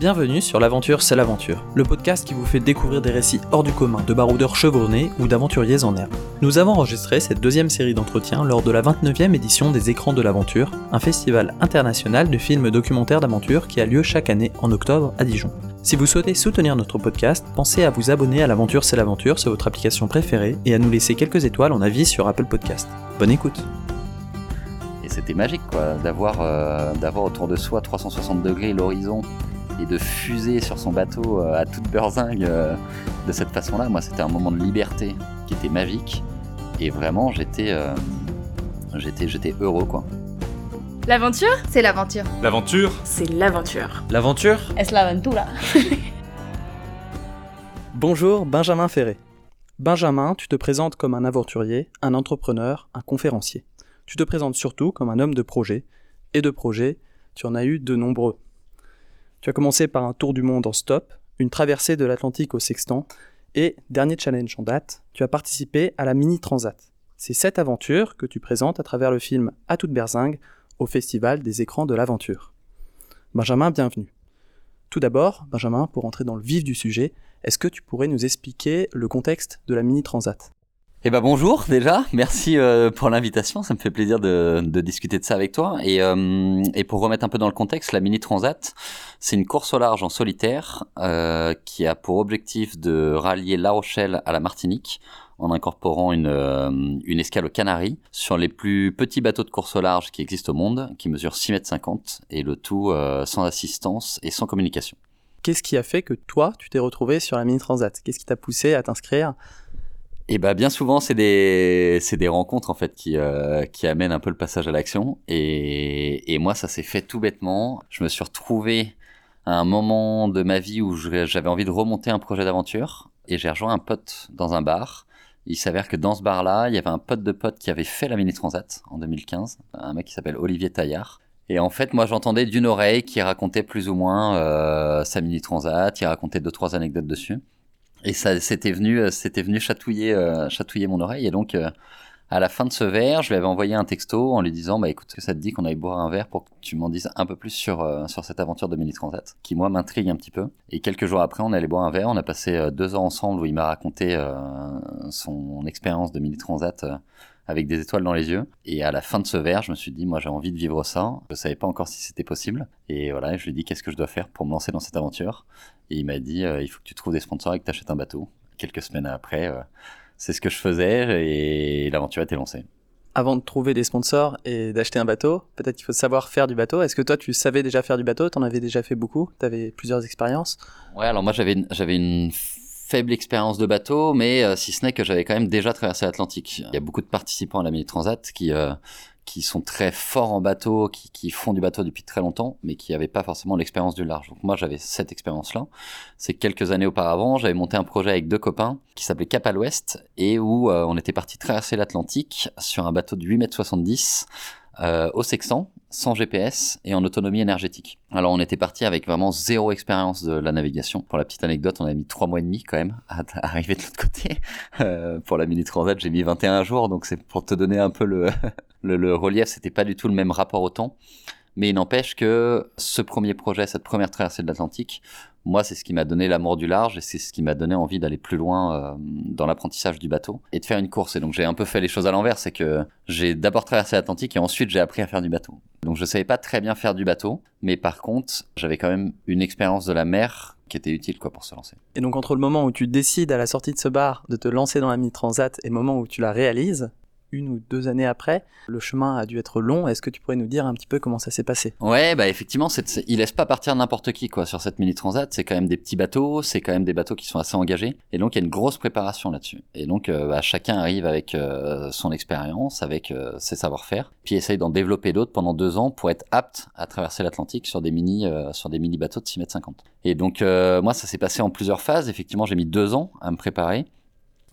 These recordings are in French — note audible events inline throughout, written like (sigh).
Bienvenue sur L'aventure, c'est l'aventure, le podcast qui vous fait découvrir des récits hors du commun de baroudeurs chevronnés ou d'aventuriers en herbe. Nous avons enregistré cette deuxième série d'entretiens lors de la 29e édition des Écrans de l'aventure, un festival international de films documentaires d'aventure qui a lieu chaque année en octobre à Dijon. Si vous souhaitez soutenir notre podcast, pensez à vous abonner à L'aventure, c'est l'aventure sur votre application préférée et à nous laisser quelques étoiles en avis sur Apple Podcast. Bonne écoute Et c'était magique quoi, d'avoir euh, autour de soi 360 degrés l'horizon et de fuser sur son bateau euh, à toute beurzingue euh, de cette façon-là. Moi, c'était un moment de liberté qui était magique et vraiment, j'étais euh, j'étais j'étais heureux quoi. L'aventure? C'est l'aventure. L'aventure? C'est l'aventure. L'aventure? Es la aventura. (laughs) Bonjour Benjamin Ferré. Benjamin, tu te présentes comme un aventurier, un entrepreneur, un conférencier. Tu te présentes surtout comme un homme de projet, et de projets, tu en as eu de nombreux. Tu as commencé par un tour du monde en stop, une traversée de l'Atlantique au sextant, et, dernier challenge en date, tu as participé à la Mini Transat. C'est cette aventure que tu présentes à travers le film À toute berzingue au Festival des écrans de l'aventure. Benjamin, bienvenue. Tout d'abord, Benjamin, pour entrer dans le vif du sujet, est-ce que tu pourrais nous expliquer le contexte de la Mini Transat? Eh ben bonjour déjà, merci euh, pour l'invitation, ça me fait plaisir de, de discuter de ça avec toi. Et, euh, et pour remettre un peu dans le contexte, la Mini Transat, c'est une course au large en solitaire euh, qui a pour objectif de rallier La Rochelle à la Martinique en incorporant une, euh, une escale aux Canaries sur les plus petits bateaux de course au large qui existent au monde, qui mesurent 6 mètres 50 et le tout euh, sans assistance et sans communication. Qu'est-ce qui a fait que toi, tu t'es retrouvé sur la Mini Transat Qu'est-ce qui t'a poussé à t'inscrire Et bah bien souvent c'est des c'est des rencontres en fait qui euh, qui amènent un peu le passage à l'action et et moi ça s'est fait tout bêtement. Je me suis retrouvé à un moment de ma vie où j'avais envie de remonter un projet d'aventure et j'ai rejoint un pote dans un bar. Il s'avère que dans ce bar-là, il y avait un pote de pote qui avait fait la Mini Transat en 2015, un mec qui s'appelle Olivier Taillard. Et en fait, moi, j'entendais d'une oreille qui racontait plus ou moins euh, sa Mini Transat, il racontait deux trois anecdotes dessus. Et ça, c'était venu, euh, c'était venu chatouiller, euh, chatouiller mon oreille. Et donc, euh, à la fin de ce verre, je lui avais envoyé un texto en lui disant, bah écoute, que ça te dit qu'on aille boire un verre pour que tu m'en dises un peu plus sur sur cette aventure de Mini Transat, qui moi m'intrigue un petit peu. Et quelques jours après, on allé boire un verre. On a passé deux ans ensemble où il m'a raconté son expérience de Mini Transat. Avec des étoiles dans les yeux. Et à la fin de ce verre, je me suis dit, moi j'ai envie de vivre ça. Je savais pas encore si c'était possible. Et voilà, je lui ai dit, qu'est-ce que je dois faire pour me lancer dans cette aventure? Et il m'a dit, euh, il faut que tu trouves des sponsors et que tu achètes un bateau. Quelques semaines après, euh, c'est ce que je faisais et l'aventure a été lancée. Avant de trouver des sponsors et d'acheter un bateau, peut-être qu'il faut savoir faire du bateau. Est-ce que toi, tu savais déjà faire du bateau? T'en avais déjà fait beaucoup? T'avais plusieurs expériences? Ouais, alors moi j'avais une, j'avais une faible expérience de bateau, mais euh, si ce n'est que j'avais quand même déjà traversé l'Atlantique. Il y a beaucoup de participants à la Mini Transat qui euh, qui sont très forts en bateau, qui, qui font du bateau depuis très longtemps, mais qui n'avaient pas forcément l'expérience du large. Donc moi j'avais cette expérience-là. C'est que quelques années auparavant, j'avais monté un projet avec deux copains qui s'appelait Cap à l'Ouest et où euh, on était parti traverser l'Atlantique sur un bateau de 8 mètres 70 euh, au sextant, sans GPS et en autonomie énergétique. Alors on était parti avec vraiment zéro expérience de la navigation. Pour la petite anecdote, on a mis trois mois et demi quand même à, (laughs) arriver de l'autre côté. Euh, pour la mini transat, j'ai mis 21 jours, donc c'est pour te donner un peu le, (laughs) le, le relief. C'était pas du tout le même rapport au temps. Mais il n'empêche que ce premier projet, cette première traversée de l'Atlantique, moi, c'est ce qui m'a donné l'amour du large et c'est ce qui m'a donné envie d'aller plus loin euh, dans l'apprentissage du bateau et de faire une course. Et donc, j'ai un peu fait les choses à l'envers, c'est que j'ai d'abord traversé l'Atlantique et ensuite j'ai appris à faire du bateau. Donc, je savais pas très bien faire du bateau, mais par contre, j'avais quand même une expérience de la mer qui était utile quoi pour se lancer. Et donc, entre le moment où tu décides à la sortie de ce bar de te lancer dans la Mini Transat et le moment où tu la réalises, une ou deux années après, le chemin a dû être long. Est-ce que tu pourrais nous dire un petit peu comment ça s'est passé? Ouais, bah effectivement, c'est, il laisse pas partir n'importe qui quoi sur cette mini transat. C'est quand même des petits bateaux, c'est quand même des bateaux qui sont assez engagés, et donc il y a une grosse préparation là-dessus. Et donc euh, bah, chacun arrive avec euh, son expérience, avec euh, ses savoir-faire, puis essaye d'en développer d'autres pendant deux ans pour être apte à traverser l'Atlantique sur des mini sur des mini bateaux de 6 mètres 50. Et donc moi ça s'est passé en plusieurs phases. Effectivement, j'ai mis deux ans à me préparer.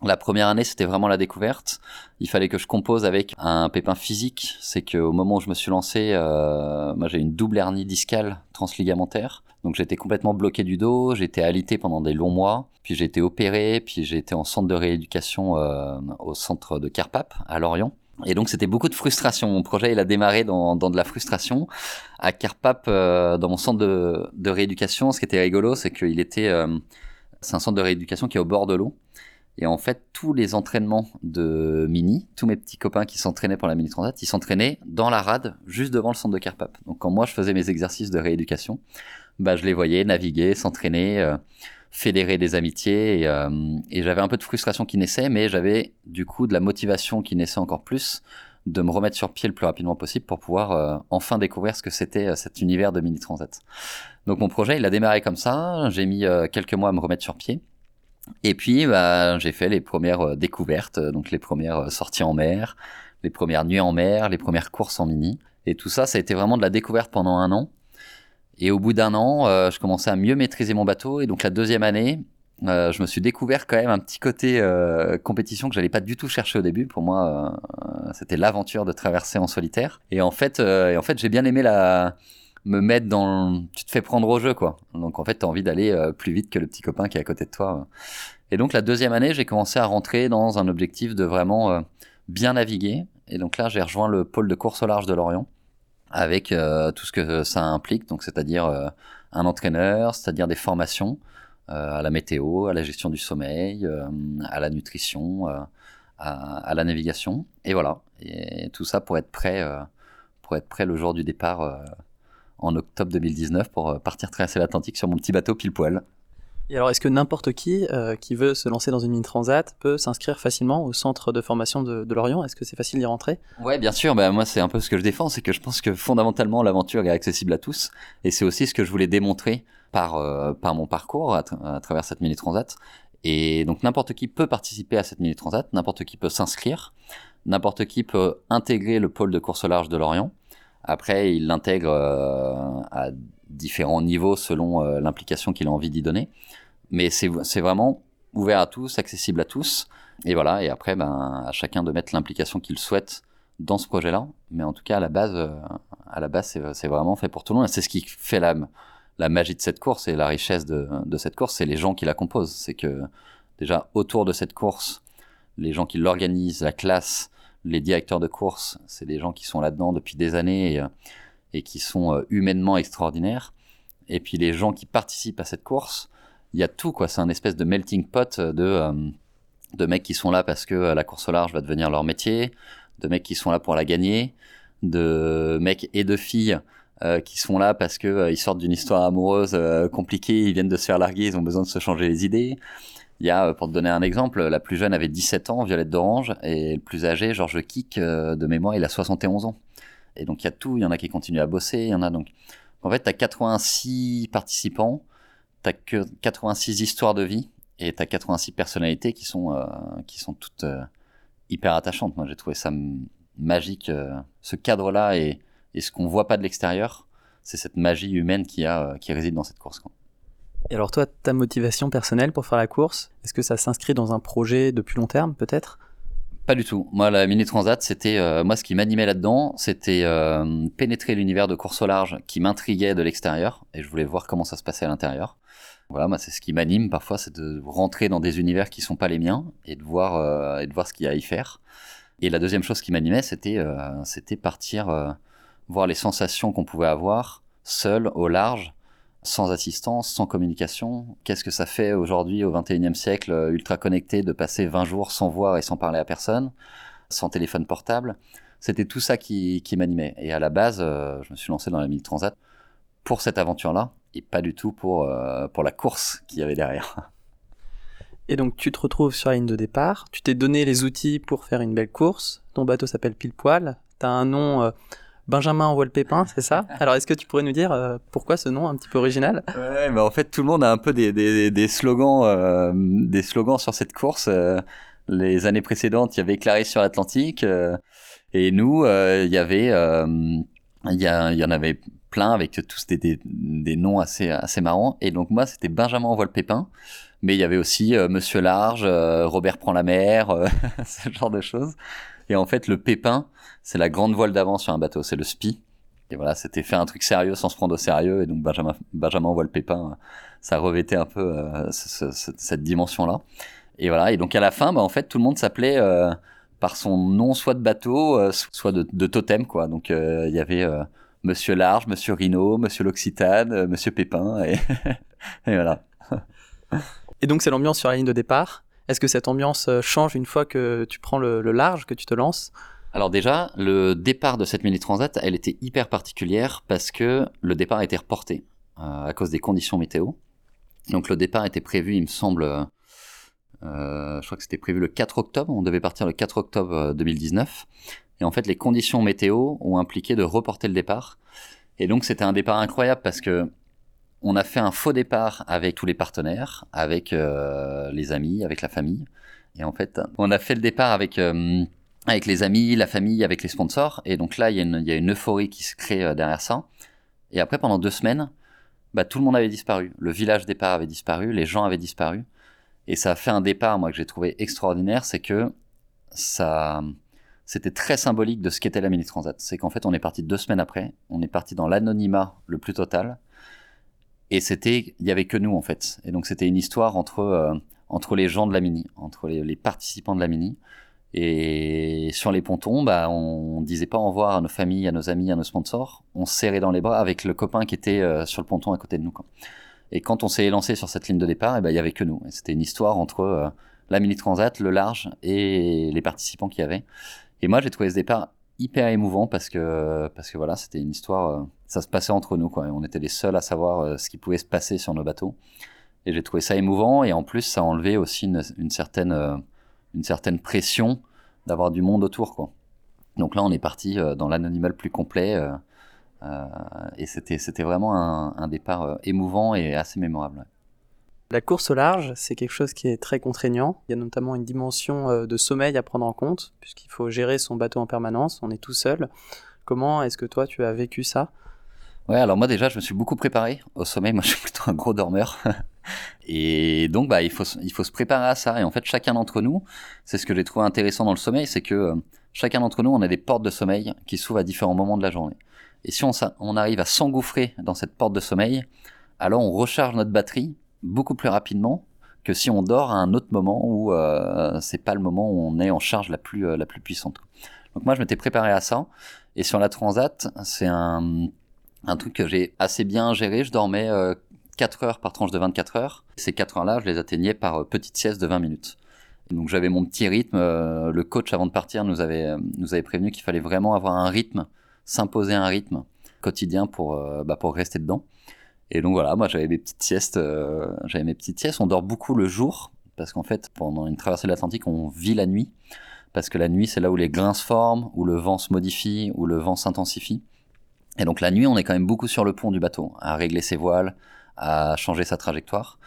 La première année, c'était vraiment la découverte. Il fallait que je compose avec un pépin physique. C'est qu'au moment où je me suis lancé, euh, moi j'ai une double hernie discale transligamentaire. Donc j'étais complètement bloqué du dos, j'étais alité pendant des longs mois, puis j'ai été opéré, puis j'ai été en centre de rééducation euh, au centre de Carpap à Lorient. Et donc c'était beaucoup de frustration. Mon projet il a démarré dans, dans de la frustration. À Carpap, euh, dans mon centre de, de, rééducation, ce qui était rigolo, c'est qu'il était, euh, c'est un centre de rééducation qui est au bord de l'eau. Et en fait, tous les entraînements de mini, tous mes petits copains qui s'entraînaient pour la mini transat, ils s'entraînaient dans la rade, juste devant le centre de Carpap. Donc quand moi je faisais mes exercices de rééducation, bah je les voyais naviguer, s'entraîner. Euh, fédérer des amitiés et, euh, et j'avais un peu de frustration qui naissait, mais j'avais du coup de la motivation qui naissait encore plus de me remettre sur pied le plus rapidement possible pour pouvoir euh, enfin découvrir ce que c'était cet univers de mini transat. Donc mon projet, il a démarré comme ça. J'ai mis quelques mois à me remettre sur pied. Et puis, bah, j'ai fait les premières découvertes, donc les premières sorties en mer, les premières nuits en mer, les premières courses en mini. Et tout ça, ça a été vraiment de la découverte pendant un an. Et au bout d'un an, euh, je commençais à mieux maîtriser mon bateau. Et donc la deuxième année, euh, je me suis découvert quand même un petit côté euh, compétition que j'allais pas du tout chercher au début. Pour moi, euh, c'était l'aventure de traverser en solitaire. Euh, et en fait, j'ai bien aimé la me mettre dans. Tu te fais prendre au jeu, quoi. Donc en fait, t'as envie d'aller plus vite que le petit copain qui est à côté de toi. Et donc la deuxième année, j'ai commencé à rentrer dans un objectif de vraiment bien naviguer. Et donc là, j'ai rejoint le pôle de course au large de Lorient avec euh, tout ce que ça implique, donc c'est-à-dire euh, un entraîneur, c'est-à-dire des formations euh, à la météo, à la gestion du sommeil, à la nutrition, à, à, la navigation, et voilà. Et tout ça pour être prêt, pour être prêt le jour du départ en octobre 2019 pour partir traverser l'Atlantique sur mon petit bateau pile poil. Et alors, est-ce que n'importe qui euh, qui veut se lancer dans une mini transat peut s'inscrire facilement au centre de formation de, de Lorient? Est-ce que c'est facile d'y rentrer? Ouais, bien sûr. Bah, moi, c'est un peu ce que je défends, c'est que je pense que fondamentalement, l'aventure est accessible à tous, et c'est aussi ce que je voulais démontrer par euh, par mon parcours à, à, travers cette mini transat. Et donc, n'importe qui peut participer à cette mini transat, n'importe qui peut s'inscrire, n'importe qui peut intégrer le pôle de course au large de Lorient. Après, il l'intègre euh, à différents niveaux selon euh, l'implication qu'il a envie d'y donner. Mais c'est vraiment ouvert à tous, accessible à tous. Et voilà, et après, ben, à chacun de mettre l'implication qu'il souhaite dans ce projet-là. Mais en tout cas, à la base, euh, à la base, c'est vraiment fait pour tout le monde. Et c'est ce qui fait la, la magie de cette course et la richesse de, de cette course, c'est les gens qui la composent. C'est que déjà autour de cette course, les gens qui l'organisent, la classe, les directeurs de course, c'est des gens qui sont là-dedans depuis des années et, et qui sont euh, humainement extraordinaires. Et puis les gens qui participent à cette course, il y a tout quoi. C'est un espèce de melting pot de euh, de mecs qui sont là parce que euh, la course au large va devenir leur métier, de mecs qui sont là pour la gagner, de mecs et de filles euh, qui sont là parce que euh, sortent d'une histoire amoureuse euh, compliquée, ils viennent de se faire larguer, ils ont besoin de se changer les idées. Il y a, pour te donner un exemple, la plus jeune avait 17 ans, Violette d'Orange, et le plus âgé, Georges Kick, de mémoire, il a 71 ans. Et donc il y a tout, il y en a qui continuent à bosser, il y en a donc... En fait, tu as 86 participants, tu que 86 histoires de vie, et tu as 86 personnalités qui sont, euh, qui sont toutes euh, hyper attachantes. Moi, j'ai trouvé ça magique. Euh, ce cadre-là et, et ce qu'on voit pas de l'extérieur, c'est cette magie humaine qui, a, qui réside dans cette course. Et alors toi, ta motivation personnelle pour faire la course, est-ce que ça s'inscrit dans un projet de plus long terme peut-être? Pas du tout. Moi, la mini transat, c'était euh, moi ce qui m'animait là-dedans, c'était euh, pénétrer l'univers de course au large qui m'intriguait de l'extérieur et je voulais voir comment ça se passait à l'intérieur. Voilà, moi c'est ce qui m'anime parfois, c'est de rentrer dans des univers qui sont pas les miens et de voir euh, et de voir ce qu'il y a à y faire. Et la deuxième chose qui m'animait, c'était c'était partir voir les sensations qu'on pouvait avoir seul au large sans assistance, sans communication. Qu'est-ce que ça fait aujourd'hui au 21e siècle euh, ultra connecté de passer 20 jours sans voir et sans parler à personne, sans téléphone portable? C'était tout ça qui, m'animait. Et à la base, euh, je me suis lancé dans la mille transat pour cette aventure-là et pas du tout pour, euh, la course qu'il y avait derrière. (laughs) Et donc tu te retrouves sur la ligne de départ, tu t'es donné les outils pour faire une belle course, ton bateau s'appelle Pile Poil, t'as un nom... Benjamin envoie le pépin, c'est ça? (laughs) Alors est-ce que tu pourrais nous dire euh, pourquoi ce nom un petit peu original? Ouais, mais en fait tout le monde a un peu des, des, des slogans, euh, des slogans sur cette course. Euh, les années précédentes, il y avait Clarisse sur l'Atlantique, euh, et nous, euh, il y avait, il y, a, il y en avait plein avec tous des, des, des, noms assez assez marrants. Et donc moi, c'était Benjamin envoie le pépin, mais il y avait aussi Monsieur Large, Robert prend la mer, (laughs) ce genre de choses. Et en fait, le pépin, c'est la grande voile d'avant sur un bateau, c'est le spi. Et voilà, c'était faire un truc sérieux sans se prendre au sérieux. Et donc Benjamin, Benjamin voit le pépin, ça revêtait un peu euh, ce, ce, cette dimension-là. Et voilà, et donc à la fin, bah, en fait, tout le monde s'appelait euh, par son nom soit de bateau, euh, soit de, totem quoi. Donc il y avait Monsieur Large, Monsieur Rhino, Monsieur l'Occitane, Monsieur Pépin (laughs) et voilà. Et donc c'est l'ambiance sur la ligne de départ. Est-ce que cette ambiance change une fois que tu prends le, large, que tu te lances? Alors déjà, le départ de cette mini transat, elle était hyper particulière parce que le départ a été reporté euh, à cause des conditions météo. Donc le départ était prévu, il me semble, euh, je crois que c'était prévu le 4 octobre. On devait partir le 4 octobre 2019. Euh, Et en fait, les conditions météo ont impliqué de reporter le départ. Et donc c'était un départ incroyable parce que on a fait un faux départ avec tous les partenaires, avec les amis, avec la famille. Et en fait, on a fait le départ avec avec les amis, la famille, avec les sponsors. Et donc là, il y, a une, il y a une euphorie qui se crée euh, derrière ça. Et après, pendant deux semaines, bah, tout le monde avait disparu. Le village départ avait disparu, les gens avaient disparu. Et ça a fait un départ, moi, que j'ai trouvé extraordinaire, c'est que ça, c'était très symbolique de ce qu'était la Mini Transat. C'est qu'en fait, on est parti deux semaines après, on est parti dans l'anonymat le plus total. Et c'était, il y avait que nous, en fait. Et donc, c'était une histoire entre, euh, entre les gens de la Mini, entre les, les participants de la Mini. Et sur les pontons, bah, on disait pas au revoir à nos familles, à nos amis, à nos sponsors. On se serrait dans les bras avec le copain qui était euh, sur le ponton à côté de nous. Et quand on s'est lancé sur cette ligne de départ, eh ben, il y avait que nous. C'était une histoire entre euh, la mini transat, le large et les participants qui y. Et moi, j'ai trouvé ce départ hyper émouvant parce que parce que voilà, c'était une histoire. Euh, ça se passait entre nous, quoi. On était les seuls à savoir ce qui pouvait se passer sur nos bateaux. Et j'ai trouvé ça émouvant. Et en plus, ça a enlevé aussi une, certaine une certaine pression d'avoir du monde autour, quoi. Donc là, on est parti euh, dans l'animal plus complet, euh, euh, et c'était vraiment un, départ émouvant et assez mémorable. La course au large, c'est quelque chose qui est très contraignant. Il y a notamment une dimension de sommeil à prendre en compte, puisqu'il faut gérer son bateau en permanence, on est tout seul. Comment est-ce que toi, tu as vécu ça? Ouais, alors moi déjà, je me suis beaucoup préparé au sommeil. Moi, (laughs) je suis plutôt un gros dormeur. (laughs) et donc, bah, il faut, il faut se préparer à ça. Et en fait, chacun d'entre nous, c'est ce que j'ai trouvé intéressant dans le sommeil, c'est que euh, chacun d'entre nous, on a des portes de sommeil qui s'ouvrent à différents moments de la journée. Et si on arrive à s'engouffrer dans cette porte de sommeil, alors on recharge notre batterie beaucoup plus rapidement que si on dort à un autre moment où euh, c'est pas le moment où on est en charge la plus, euh, la plus puissante. Donc moi, je m'étais préparé à ça. Et sur la Transat, c'est un un truc que j'ai assez bien géré. Je dormais 4 euh, heures par tranche de 24 heures. Ces 4 heures-là, je les atteignais par euh, petites siestes de 20 minutes. Donc j'avais mon petit rythme. Euh, le coach, avant de partir, nous avait, nous avait prévenu qu'il fallait vraiment avoir un rythme, s'imposer un rythme quotidien pour, bah, pour rester dedans. Et donc voilà, moi j'avais mes petites siestes, j'avais mes petites siestes. On dort beaucoup le jour parce qu'en fait, pendant une traversée de l'Atlantique, on vit la nuit parce que la nuit, c'est là où les grains se forment, où le vent se modifie, où le vent s'intensifie. Et donc la nuit, on est quand même beaucoup sur le pont du bateau, à régler ses voiles, à changer sa trajectoire.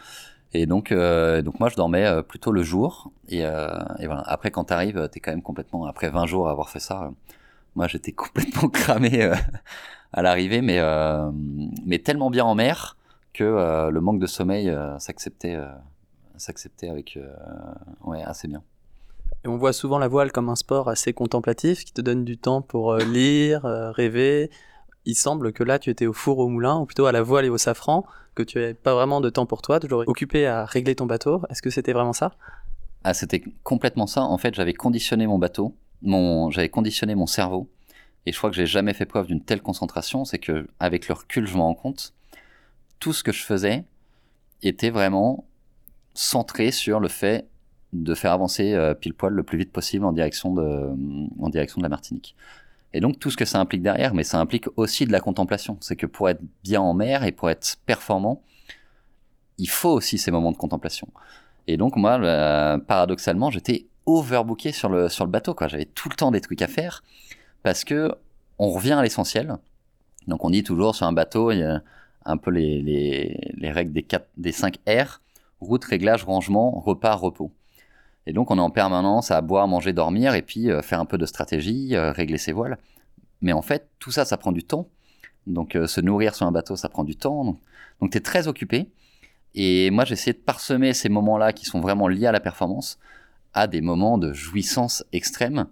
Et donc, euh, donc moi, je dormais euh, plutôt le jour. Et, euh, et voilà. Après, quand t'arrives, t'es quand même complètement. Après 20 jours à avoir fait ça, euh, moi, j'étais (laughs) complètement cramé euh, à l'arrivée, mais mais tellement bien en mer que le manque de sommeil s'acceptait s'acceptait avec ouais assez bien. Et on voit souvent la voile comme un sport assez contemplatif qui te donne du temps pour lire, rêver, il semble que là, tu étais au four au moulin, ou plutôt à la voile et au safran, que tu n'avais pas vraiment de temps pour toi, toujours occupé à régler ton bateau. Est-ce que c'était vraiment ça? Ah, c'était complètement ça. En fait, j'avais conditionné mon bateau, mon, j'avais conditionné mon cerveau, et je crois que j'ai jamais fait preuve d'une telle concentration. C'est que, avec le recul, je me rends compte, tout ce que je faisais était vraiment centré sur le fait de faire avancer euh, pile poil le plus vite possible en direction de, en direction de la Martinique. Et donc tout ce que ça implique derrière, mais ça implique aussi de la contemplation. C'est que pour être bien en mer et pour être performant, il faut aussi ces moments de contemplation. Et donc moi, euh, paradoxalement, j'étais overbooké sur le sur le bateau. Quoi, j'avais tout le temps des trucs à faire parce que on revient à l'essentiel. Donc on dit toujours sur un bateau, il y a un peu les, les, les règles des, quatre, des 5 R route, réglage, rangement, repas, repos. Et donc on est en permanence à boire, manger, dormir et puis euh, faire un peu de stratégie, euh, régler ses voiles. Mais en fait, tout ça, ça prend du temps. Donc euh, se nourrir sur un bateau, ça prend du temps. Donc, tu es très occupé. Et moi, j'ai essayé de parsemer ces moments-là qui sont vraiment liés à la performance à des moments de jouissance extrême,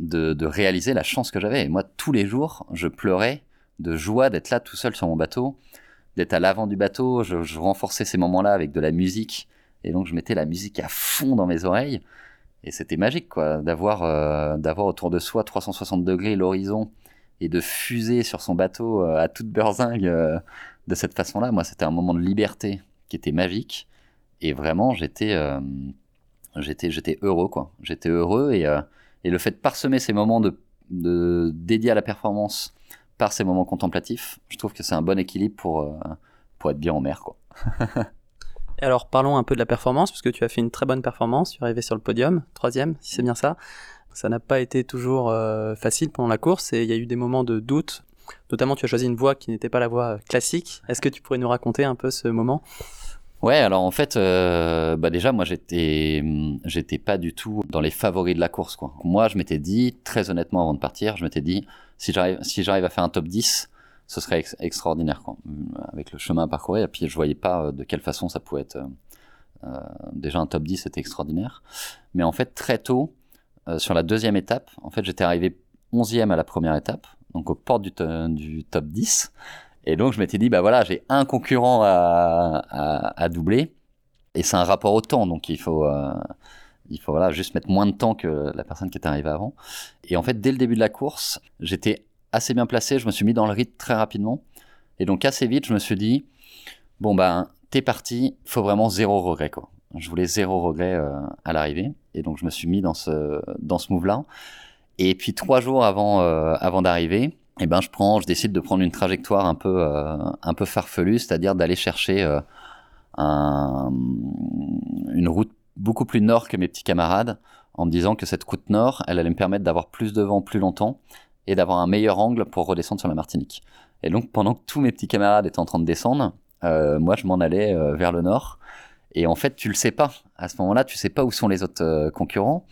de, de réaliser la chance que j'avais. Et moi, tous les jours, je pleurais de joie d'être là tout seul sur mon bateau, d'être à l'avant du bateau. Je, je renforçais ces moments-là avec de la musique et donc je mettais la musique à fond dans mes oreilles. Et c'était magique, quoi, d'avoir euh, d'avoir autour de soi 360 degrés l'horizon et de fuser sur son bateau euh, à toute beurzingue euh, de cette façon-là. Moi, c'était un moment de liberté qui était magique. Et vraiment, j'étais euh, j'étais heureux, quoi. J'étais heureux et, euh, et le fait de parsemer ces moments de, de dédiés à la performance par ces moments contemplatifs, je trouve que c'est un bon équilibre pour euh, pour être bien en mer, quoi. (laughs) Alors parlons un peu de la performance, puisque tu as fait une très bonne performance, tu es arrivé sur le podium, troisième, si c'est bien ça. Ça n'a pas été toujours euh, facile pendant la course et il y a eu des moments de doute. Notamment, tu as choisi une voie qui n'était pas la voie classique. Est-ce que tu pourrais nous raconter un peu ce moment? Ouais, alors en fait, euh, bah déjà, moi, j'étais, hum, j'étais pas du tout dans les favoris de la course, quoi. Moi, je m'étais dit, très honnêtement, avant de partir, je m'étais dit, si j'arrive, à faire un top 10, ce serait ex- extraordinaire, quoi. Hum, Avec le chemin à parcourir, et puis je voyais pas euh, de quelle façon ça pouvait être. euh, déjà, un top 10, c'était extraordinaire. Mais en fait, très tôt, sur la deuxième étape, en fait, j'étais arrivé 11e à la première étape, donc aux portes du, du top 10. Et donc, je m'étais dit, bah voilà, j'ai un concurrent à, doubler. Et c'est un rapport au temps, donc il faut, euh, il faut voilà, juste mettre moins de temps que la personne qui était arrivée avant. Et en fait, dès le début de la course, j'étais assez bien placé, je me suis mis dans le rythme très rapidement. Et donc, assez vite, je me suis dit, bon, ben, t'es parti, faut vraiment zéro regret, quoi. Je voulais zéro regret euh, à l'arrivée. Et donc, je me suis mis dans ce, dans ce move-là. Et puis, trois jours avant, euh, avant d'arriver, eh ben, je prends, je décide de prendre une trajectoire un peu, euh, un peu farfelue, c'est-à-dire d'aller chercher euh, un, une route beaucoup plus nord que mes petits camarades, en me disant que cette route nord, elle allait me permettre d'avoir plus de vent plus longtemps et d'avoir un meilleur angle pour redescendre sur la Martinique. Et donc, pendant que tous mes petits camarades étaient en train de descendre, euh, moi, je m'en allais euh, vers le nord. Et en fait, tu le sais pas. À ce moment-là, tu sais pas où sont les autres euh, concurrents.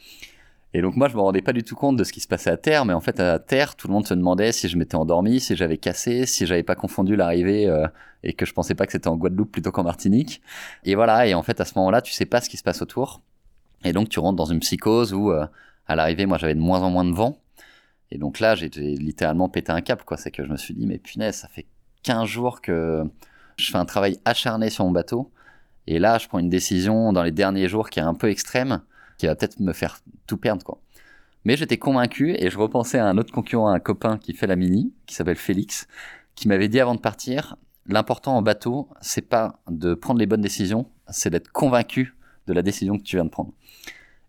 Et donc moi, je me rendais pas du tout compte de ce qui se passait à terre, mais en fait, à terre, tout le monde se demandait si je m'étais endormi, si j'avais cassé, si j'avais pas confondu l'arrivée euh, et que je pensais pas que c'était en Guadeloupe plutôt qu'en Martinique. Et voilà. Et en fait, à ce moment-là, tu sais pas ce qui se passe autour. Et donc, tu rentres dans une psychose où, euh, à l'arrivée, moi, j'avais de moins en moins de vent. Et donc là, j'ai littéralement pété un cap, quoi. C'est que je me suis dit, mais punaise, ça fait 15 jours que je fais un travail acharné sur mon bateau. Et là, je prends une décision dans les derniers jours qui est un peu extrême, qui va peut-être me faire tout perdre, quoi. Mais j'étais convaincu et je repensais à un autre concurrent, un copain qui fait la mini, qui s'appelle Félix, qui m'avait dit avant de partir, l'important en bateau, c'est pas de prendre les bonnes décisions, c'est d'être convaincu de la décision que tu viens de prendre.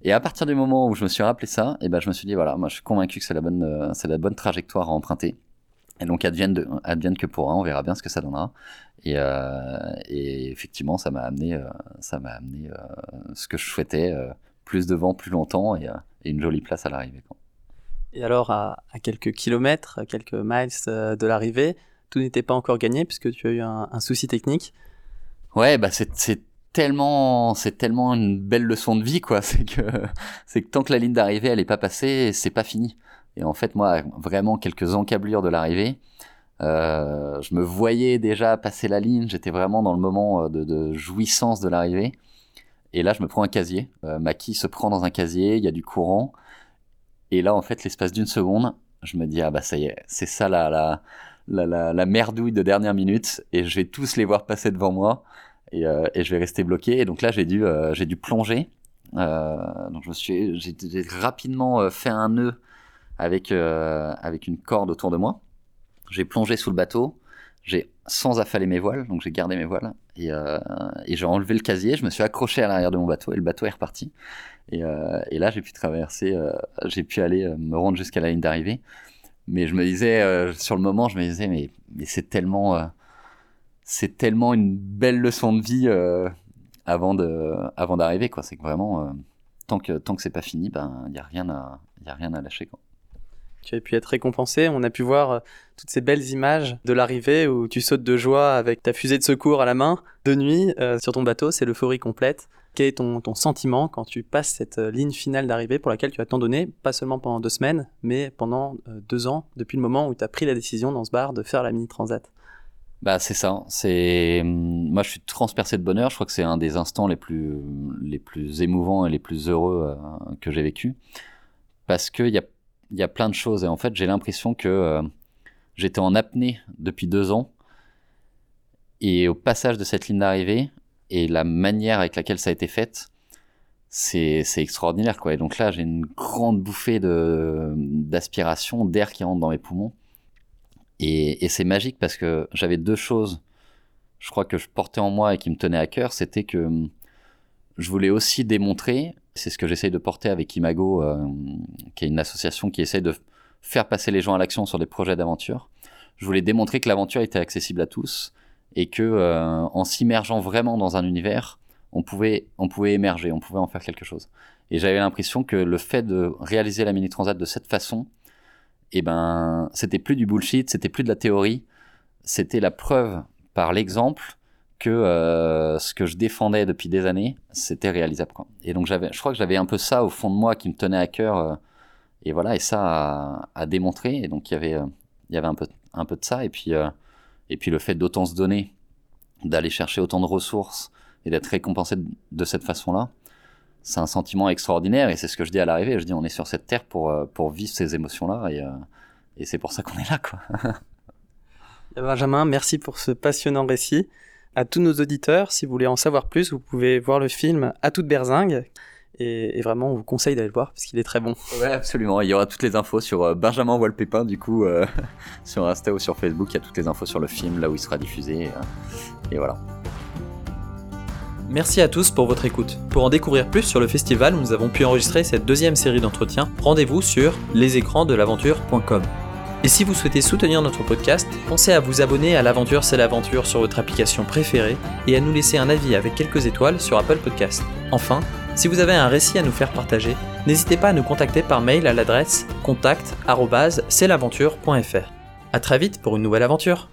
Et à partir du moment où je me suis rappelé ça, et ben je me suis dit voilà, moi je suis convaincu que c'est la bonne, euh, c'est la bonne trajectoire à emprunter. Et donc advienne, de, advienne que pourra, on verra bien ce que ça donnera. Et, euh, effectivement, ça m'a amené, euh, ça m'a amené ce que je souhaitais, plus de vent, plus longtemps et, euh, et une jolie place à l'arrivée. Et alors, à, à quelques kilomètres, à quelques miles euh, de l'arrivée, tout n'était pas encore gagné puisque tu as eu un, un souci technique. Ouais, bah c'est tellement c'est tellement une belle leçon de vie quoi. (laughs) C'est que c'est que tant que la ligne d'arrivée elle est pas passée, c'est pas fini. Et en fait moi vraiment quelques encablures de l'arrivée, euh, je me voyais déjà passer la ligne. J'étais vraiment dans le moment de, de jouissance de l'arrivée. Et là je me prends un casier. Euh, ma quille se prend dans un casier. Il y a du courant. Et là en fait l'espace d'une seconde, je me dis ah bah ça y est, c'est ça la la la, la, merdouille de dernière minute et je vais tous les voir passer devant moi et, euh, je vais rester bloqué. Et donc là, j'ai dû, euh, j'ai dû plonger. Euh, donc je me suis, j'ai rapidement fait un nœud avec avec une corde autour de moi. J'ai plongé sous le bateau. J'ai sans affaler mes voiles, donc j'ai gardé mes voiles et, euh, et j'ai enlevé le casier. Je me suis accroché à l'arrière de mon bateau et le bateau est reparti. Et, euh, là, j'ai pu traverser, euh, j'ai pu aller me rendre jusqu'à la ligne d'arrivée. Mais je me disais, sur le moment, je me disais, mais, c'est tellement, c'est tellement une belle leçon de vie avant d'arriver, quoi. C'est que vraiment, tant que tant que c'est pas fini, ben, il y a rien à, a rien à lâcher, quoi. Tu as pu être récompensé. On a pu voir euh, toutes ces belles images de l'arrivée où tu sautes de joie avec ta fusée de secours à la main de nuit euh, sur ton bateau. C'est l'euphorie complète. Quel est ton, sentiment quand tu passes cette euh, ligne finale d'arrivée pour laquelle tu as tant donné, pas seulement pendant deux semaines, mais pendant deux ans, depuis le moment où tu as pris la décision dans ce bar de faire la mini transat? Bah c'est ça. C'est hum, moi je suis transpercé de bonheur. Je crois que c'est un des instants les plus les plus émouvants et les plus heureux que j'ai vécu parce que il y a il y a plein de choses et en fait j'ai l'impression que euh, j'étais en apnée depuis deux ans et au passage de cette ligne d'arrivée et la manière avec laquelle ça a été fait, c'est extraordinaire quoi. Et donc là, j'ai une grande bouffée d'aspiration, d'air qui rentre dans mes poumons. Et, et c'est magique parce que j'avais deux choses, je crois que je portais en moi et qui me tenaient à cœur, c'était que hum, je voulais aussi démontrer, c'est ce que j'essaye de porter avec Imago, euh, qui est une association qui essaye de faire passer les gens à l'action sur des projets d'aventure. Je voulais démontrer que l'aventure était accessible à tous et que euh, en s'immergeant vraiment dans un univers, on pouvait, on pouvait émerger, on pouvait en faire quelque chose. Et j'avais l'impression que le fait de réaliser la mini transat de cette façon, eh ben, c'était plus du bullshit, c'était plus de la théorie, c'était la preuve par l'exemple que euh, ce que je défendais depuis des années, c'était réalisable. Et donc j'avais, je crois que j'avais un peu ça au fond de moi qui me tenait à cœur, euh, et voilà, et ça à, à, démontrer. Et donc il y avait, euh, il y avait un peu, un peu de ça, et puis, et puis le fait d'autant se donner, d'aller chercher autant de ressources et d'être récompensé de, de cette façon-là, c'est un sentiment extraordinaire et c'est ce que je dis à l'arrivée. Je dis on est sur cette terre pour, pour vivre ces émotions-là et, et c'est pour ça qu'on est là. Quoi. (laughs) Benjamin, merci pour ce passionnant récit. À tous nos auditeurs, si vous voulez en savoir plus, vous pouvez voir le film À toute berzingue. Et, et vraiment, on vous conseille d'aller le voir parce qu'il est très bon. Ouais, absolument. Il y aura toutes les infos sur euh, Benjamin Wallpépin, du coup, euh, (laughs) sur Insta ou sur Facebook. Il y a toutes les infos sur le film, là où il sera diffusé. Et, euh, et voilà. Merci à tous pour votre écoute. Pour en découvrir plus sur le festival où nous avons pu enregistrer cette deuxième série d'entretiens, rendez-vous sur lesécransdelaventure.com. Et si vous souhaitez soutenir notre podcast, pensez à vous abonner à l'aventure c'est l'aventure sur votre application préférée et à nous laisser un avis avec quelques étoiles sur Apple Podcast. Enfin, si vous avez un récit à nous faire partager, n'hésitez pas à nous contacter par mail à l'adresse contact@cestlaventure.fr. À très vite pour une nouvelle aventure.